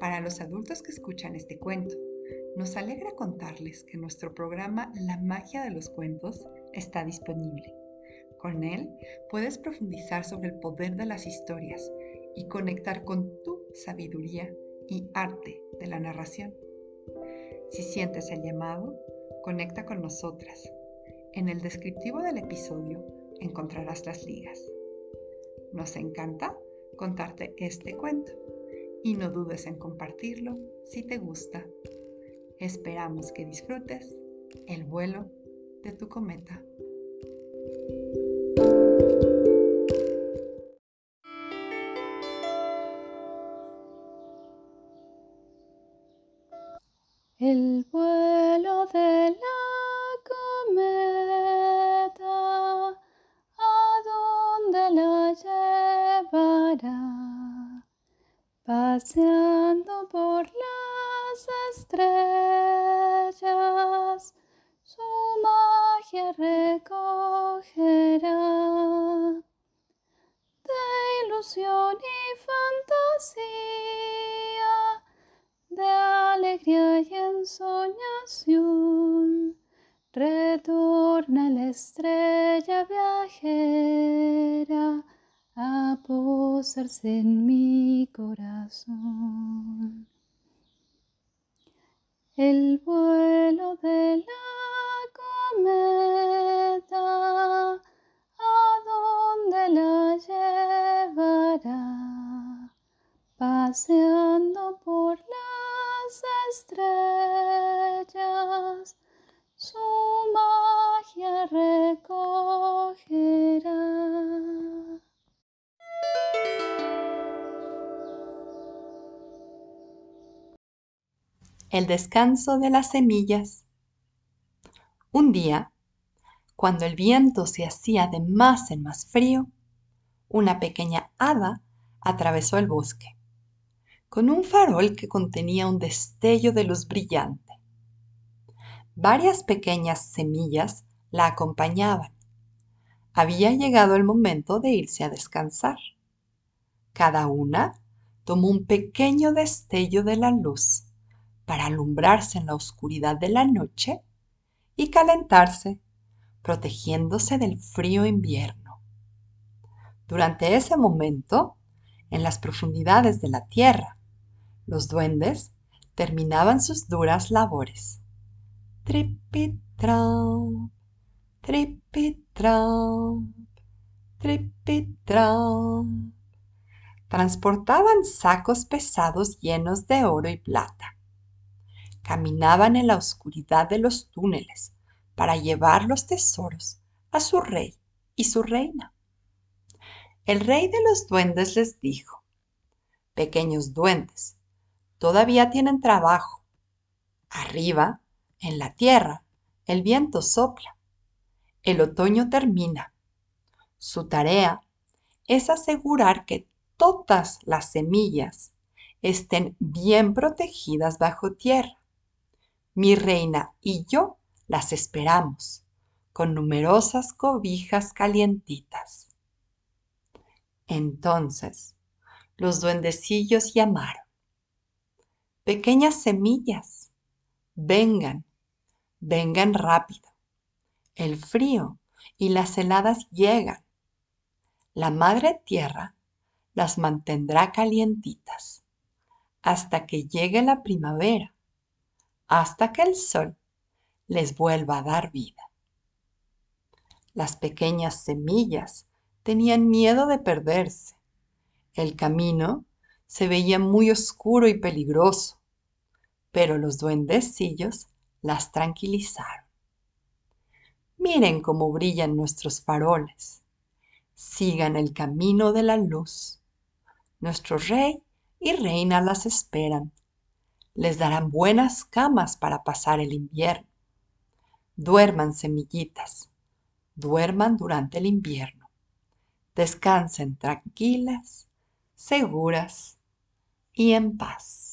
Para los adultos que escuchan este cuento, nos alegra contarles que nuestro programa La magia de los cuentos está disponible. Con él puedes profundizar sobre el poder de las historias y conectar con tu sabiduría y arte de la narración. Si sientes el llamado, conecta con nosotras. En el descriptivo del episodio encontrarás las ligas. Nos encanta contarte este cuento y no dudes en compartirlo si te gusta. Esperamos que disfrutes el vuelo de tu cometa. El vuelo de la paseando por las estrellas, su magia recogerá de ilusión y fantasía, de alegría y ensoñación. Retorna la estrella viajera a en mi corazón. El vuelo de la cometa, ¿a dónde la llevará? Paseando El descanso de las semillas. Un día, cuando el viento se hacía de más en más frío, una pequeña hada atravesó el bosque, con un farol que contenía un destello de luz brillante. Varias pequeñas semillas la acompañaban. Había llegado el momento de irse a descansar. Cada una tomó un pequeño destello de la luz para alumbrarse en la oscuridad de la noche y calentarse, protegiéndose del frío invierno. Durante ese momento, en las profundidades de la tierra, los duendes terminaban sus duras labores. Tripitrap, tripitrap, tripitrap. Transportaban sacos pesados llenos de oro y plata caminaban en la oscuridad de los túneles para llevar los tesoros a su rey y su reina. El rey de los duendes les dijo, Pequeños duendes, todavía tienen trabajo. Arriba, en la tierra, el viento sopla. El otoño termina. Su tarea es asegurar que todas las semillas estén bien protegidas bajo tierra mi reina y yo las esperamos con numerosas cobijas calientitas. Entonces los duendecillos llamaron. Pequeñas semillas, vengan, vengan rápido. El frío y las heladas llegan. La madre tierra las mantendrá calientitas hasta que llegue la primavera hasta que el sol les vuelva a dar vida. Las pequeñas semillas tenían miedo de perderse. El camino se veía muy oscuro y peligroso, pero los duendecillos las tranquilizaron. Miren cómo brillan nuestros faroles. Sigan el camino de la luz. Nuestro rey y reina las esperan. Les darán buenas camas para pasar el invierno. Duerman, semillitas, duerman durante el invierno. Descansen tranquilas, seguras y en paz.